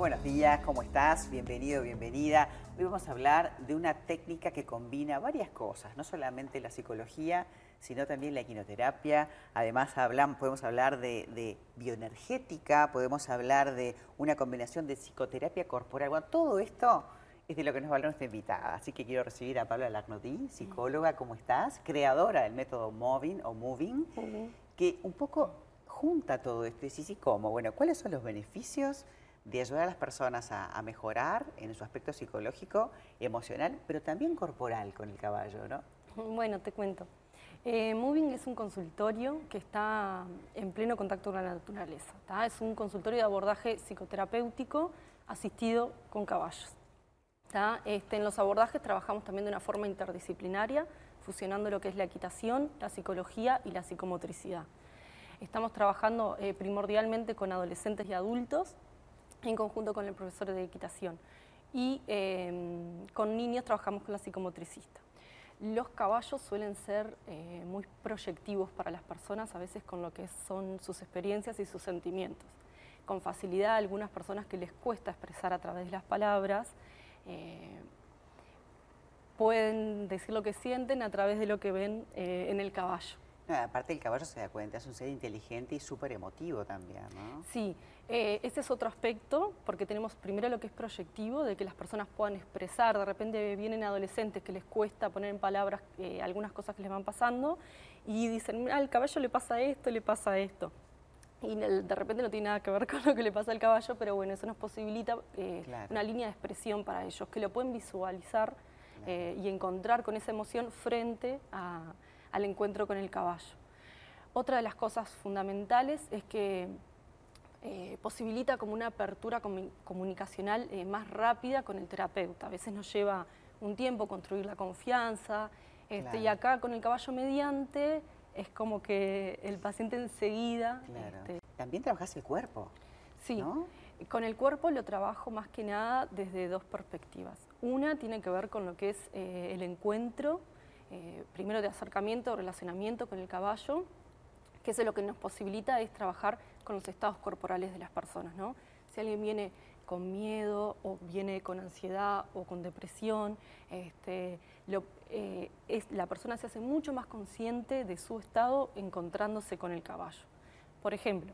buenos días, ¿cómo estás? Bienvenido, bienvenida. Hoy vamos a hablar de una técnica que combina varias cosas, no solamente la psicología, sino también la equinoterapia. Además podemos hablar de, bioenergética, podemos hablar de una combinación de psicoterapia corporal. Bueno, todo esto es de lo que nos va a hablar nuestra invitada. Así que quiero recibir a Paula Lagnodí, psicóloga, ¿cómo estás? Creadora del método Moving o Moving, que un poco junta todo esto. Y sí, sí, ¿cómo? Bueno, ¿cuáles son los beneficios de ayudar a las personas a, mejorar en su aspecto psicológico, emocional, pero también corporal con el caballo, ¿no? Bueno, te cuento. Eh, Moving es un consultorio que está en pleno contacto con la naturaleza. Es un consultorio de abordaje psicoterapéutico asistido con caballos. Este, en los abordajes trabajamos también de una forma interdisciplinaria, fusionando lo que es la equitación, la psicología y la psicomotricidad. Estamos trabajando eh, primordialmente con adolescentes y adultos en conjunto con el profesor de equitación. Y em, con niños trabajamos con la psicomotricista. Los caballos suelen ser eh, muy proyectivos para las personas, a veces con lo que son sus experiencias y sus sentimientos. Con facilidad, algunas personas que les cuesta expresar a través de las palabras, eh, pueden decir lo que sienten a través de lo que ven eh, en el caballo aparte el caballo se da cuenta, es un ser inteligente y súper emotivo también, ¿no? Sí, eh, ese es otro aspecto, porque tenemos primero lo que es proyectivo, de que las personas puedan expresar, de repente vienen adolescentes que les cuesta poner en palabras eh, algunas cosas que les van pasando, y dicen, al caballo le pasa esto, le pasa esto. Y de repente no tiene nada que ver con lo que le pasa al caballo, pero bueno, eso nos posibilita eh, una línea de expresión para ellos, que lo pueden visualizar y encontrar con esa emoción frente a al encuentro con el caballo. Otra de las cosas fundamentales es que eh, posibilita como una apertura comunicacional eh, más rápida con el terapeuta. A veces nos lleva un tiempo construir la confianza, este, y acá con el caballo mediante es como que el paciente enseguida... Este, También trabajas el cuerpo. Sí, con el cuerpo lo trabajo más que nada desde dos perspectivas. Una tiene que ver con lo que es eh, el encuentro primero de acercamiento, relacionamiento con el caballo, que eso lo que nos posibilita es trabajar con los estados corporales de las personas. ¿no? Si alguien viene con miedo o viene con ansiedad o con depresión, este, eh, la persona se hace mucho más consciente de su estado encontrándose con el caballo. Por ejemplo,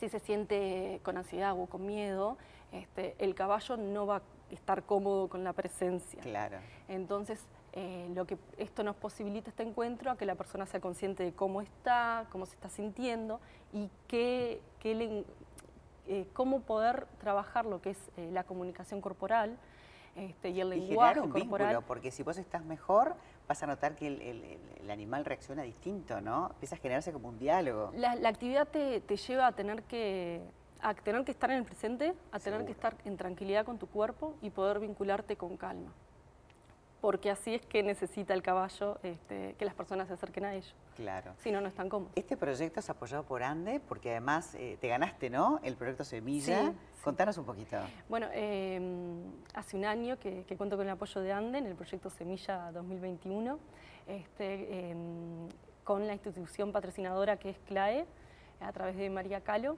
si se siente con ansiedad o con miedo, este, el caballo no va a estar cómodo con la presencia. Claro. Entonces, eh, lo que esto nos posibilita este encuentro a que la persona sea consciente de cómo está, cómo se está sintiendo y qué, eh, cómo poder trabajar lo que es eh, la comunicación corporal este, y el lenguaje un corporal. Vínculo, porque si vos estás mejor, vas a notar que el, animal reacciona distinto, ¿no? Empieza a generarse como un diálogo. La, actividad te, lleva a tener que a tener que estar en el presente, a tener que estar en tranquilidad con tu cuerpo y poder vincularte con calma porque así es que necesita el caballo este, que las personas se acerquen a ellos. Claro. Si no, no están cómodos. Este proyecto es apoyado por ANDE, porque además eh, te ganaste, ¿no? El proyecto Semilla. Contanos un poquito. Bueno, em, hace un año que, cuento con el apoyo de ANDE en el proyecto Semilla 2021, este, em, con la institución patrocinadora que es CLAE, a través de María Calo,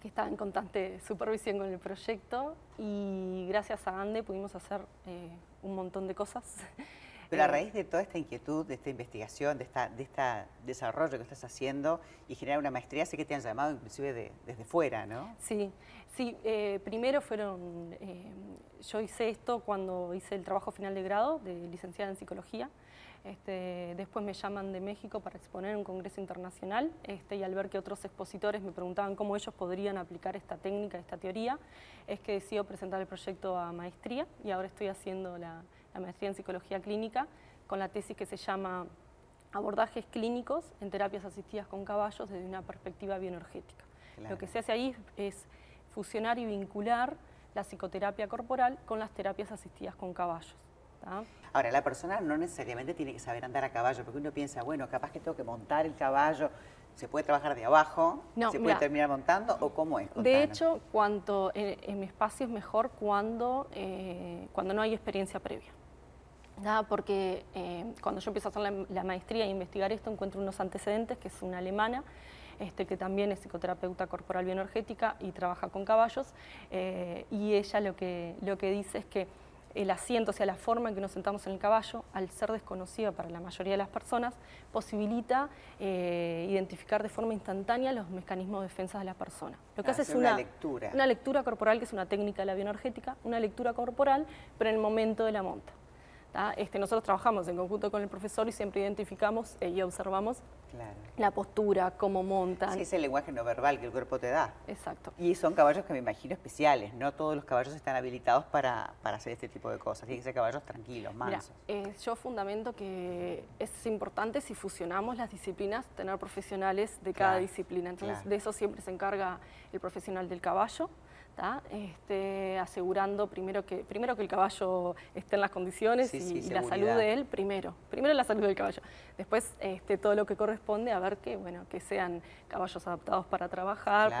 que está en constante supervisión con el proyecto y gracias a ANDE pudimos hacer eh, un montón de cosas. Pero a raíz de toda esta inquietud, de esta investigación, de esta, de este desarrollo que estás haciendo y generar una maestría, sé que te han llamado inclusive desde fuera, ¿no? Sí, sí. Eh, primero fueron, eh, yo hice esto cuando hice el trabajo final de grado de licenciada en psicología. Este, después me llaman de México para exponer en un congreso internacional este, y al ver que otros expositores me preguntaban cómo ellos podrían aplicar esta técnica, esta teoría, es que decido presentar el proyecto a maestría y ahora estoy haciendo la, maestría en psicología clínica con la tesis que se llama Abordajes clínicos en terapias asistidas con caballos desde una perspectiva bioenergética. Lo que se hace ahí es fusionar y vincular la psicoterapia corporal con las terapias asistidas con caballos. Ahora, la persona no necesariamente tiene que saber andar a caballo, porque uno piensa, bueno, capaz que tengo que montar el caballo, ¿se puede trabajar de abajo? ¿Se puede terminar montando o cómo es? De hecho, cuanto, en, mi espacio es mejor cuando, eh, cuando no hay experiencia previa. Porque eh, cuando yo empiezo a hacer la, maestría e investigar esto, encuentro unos antecedentes, que es una alemana, este, que también es psicoterapeuta corporal bioenergética y trabaja con caballos, eh, y ella lo que, lo que dice es que el asiento, o sea, la forma en que nos sentamos en el caballo, al ser desconocida para la mayoría de las personas, posibilita eh, identificar de forma instantánea los mecanismos de defensa de la persona. Lo que hace es una, lectura. Una lectura corporal, que es una técnica de la bioenergética, una lectura corporal, pero en el momento de la monta. Este, nosotros trabajamos en conjunto con el profesor y siempre identificamos eh, y observamos la postura, cómo montan. Sí, es el lenguaje no verbal que el cuerpo te da. Exacto. Y son caballos que me imagino especiales, no todos los caballos están habilitados para, hacer este tipo de cosas, tienen que ser caballos tranquilos, mansos. Mira, eh, yo fundamento que es importante si fusionamos las disciplinas, tener profesionales de cada disciplina, entonces de eso siempre se encarga el profesional del caballo, este, asegurando primero que, primero que el caballo esté en las condiciones y, la salud de él primero. Primero la salud del caballo. Después este, todo lo que corresponde a ver que, bueno, que sean caballos adaptados para trabajar,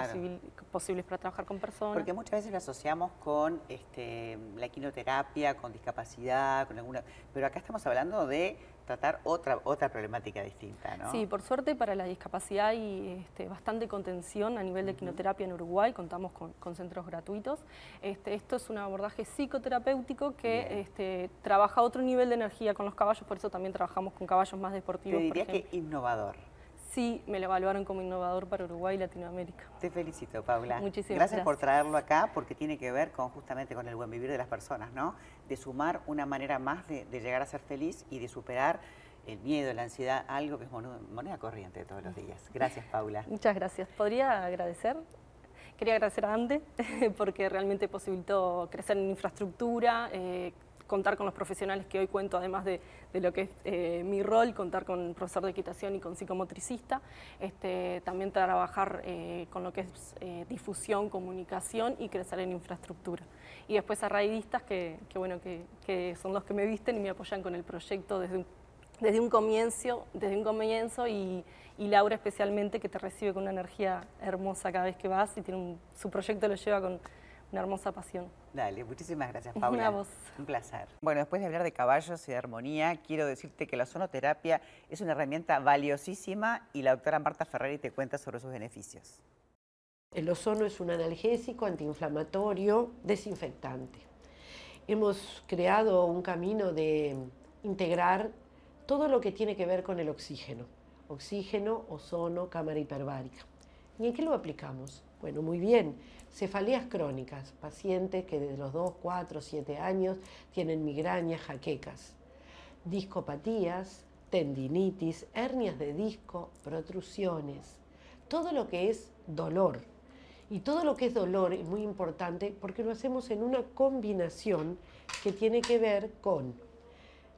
posibles para trabajar con personas. Porque muchas veces lo asociamos con este, la equinoterapia, con discapacidad, con alguna... Pero acá estamos hablando de tratar otra, otra problemática distinta, ¿no? Sí, por suerte para la discapacidad hay este, bastante contención a nivel de quinoterapia en Uruguay, contamos con, centros gratuitos. Este, esto es un abordaje psicoterapéutico que este, trabaja otro nivel de energía con los caballos, por eso también trabajamos con caballos más deportivos. Te diría que innovador. Sí, me lo evaluaron como innovador para Uruguay y Latinoamérica. Te felicito, Paula. Muchísimas gracias. por traerlo acá, porque tiene que ver con justamente con el buen vivir de las personas, ¿no? De sumar una manera más de, llegar a ser feliz y de superar el miedo, la ansiedad, algo que es moneda corriente de todos los días. Gracias, Paula. Muchas gracias. ¿Podría agradecer? Quería agradecer a Ande porque realmente posibilitó crecer en infraestructura, eh, contar con los profesionales que hoy cuento, además de, lo que es eh, mi rol, contar con profesor de equitación y con psicomotricista, este, también trabajar eh, con lo que es eh, difusión, comunicación y crecer en infraestructura. Y después a raidistas que, bueno, que, son los que me visten y me apoyan con el proyecto desde un, desde un comienzo, desde un comienzo y, Laura especialmente que te recibe con una energía hermosa cada vez que vas y tiene su proyecto lo lleva con una hermosa pasión. Dale, muchísimas gracias, Paula. Una voz. Un placer. Bueno, después de hablar de caballos y de armonía, quiero decirte que la sonoterapia es una herramienta valiosísima y la doctora Marta Ferrari te cuenta sobre sus beneficios. El ozono es un analgésico, antiinflamatorio, desinfectante. Hemos creado un camino de integrar todo lo que tiene que ver con el oxígeno. Oxígeno, ozono, cámara hiperbárica. ¿Y en qué lo aplicamos? Bueno, muy bien Cefaleas crónicas, pacientes que desde los 2, 4, 7 años tienen migrañas, jaquecas. Discopatías, tendinitis, hernias de disco, protrusiones. Todo lo que es dolor. Y todo lo que es dolor es muy importante porque lo hacemos en una combinación que tiene que ver con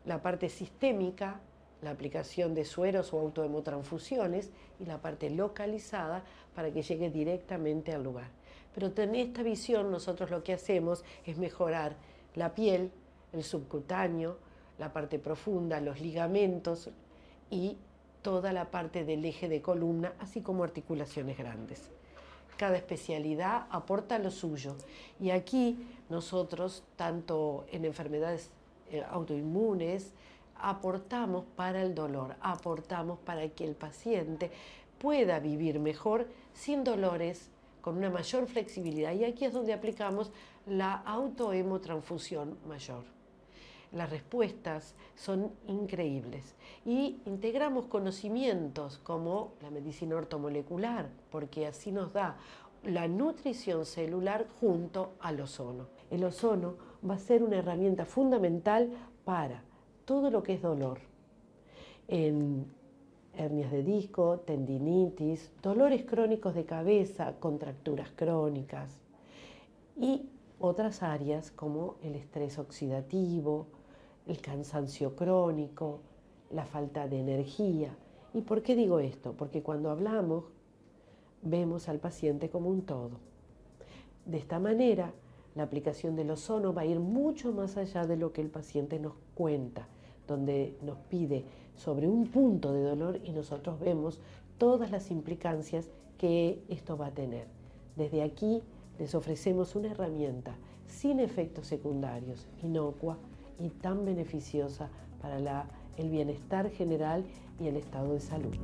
la parte sistémica, la aplicación de sueros o autohemotransfusiones y la parte localizada para que llegue directamente al lugar. Pero en esta visión nosotros lo que hacemos es mejorar la piel, el subcutáneo, la parte profunda, los ligamentos y toda la parte del eje de columna, así como articulaciones grandes. Cada especialidad aporta lo suyo. Y aquí nosotros, tanto en enfermedades eh, autoinmunes, aportamos para el dolor, aportamos para que el paciente pueda vivir mejor sin dolores, con una mayor flexibilidad. Y aquí es donde aplicamos la autohemotransfusión mayor. Las respuestas son increíbles y integramos conocimientos como la medicina ortomolecular, porque así nos da la nutrición celular junto al ozono. El ozono va a ser una herramienta fundamental para todo lo que es dolor. En hernias de disco, tendinitis, dolores crónicos de cabeza, contracturas crónicas y otras áreas como el estrés oxidativo, el cansancio crónico, la falta de energía. ¿Y por qué digo esto? Porque cuando hablamos vemos al paciente como un todo. De esta manera, la aplicación del ozono va a ir mucho más allá de lo que el paciente nos cuenta, donde nos pide sobre un punto de dolor y nosotros vemos todas las implicancias que esto va a tener. Desde aquí les ofrecemos una herramienta sin efectos secundarios, inocua y tan beneficiosa para el bienestar general y el estado de salud.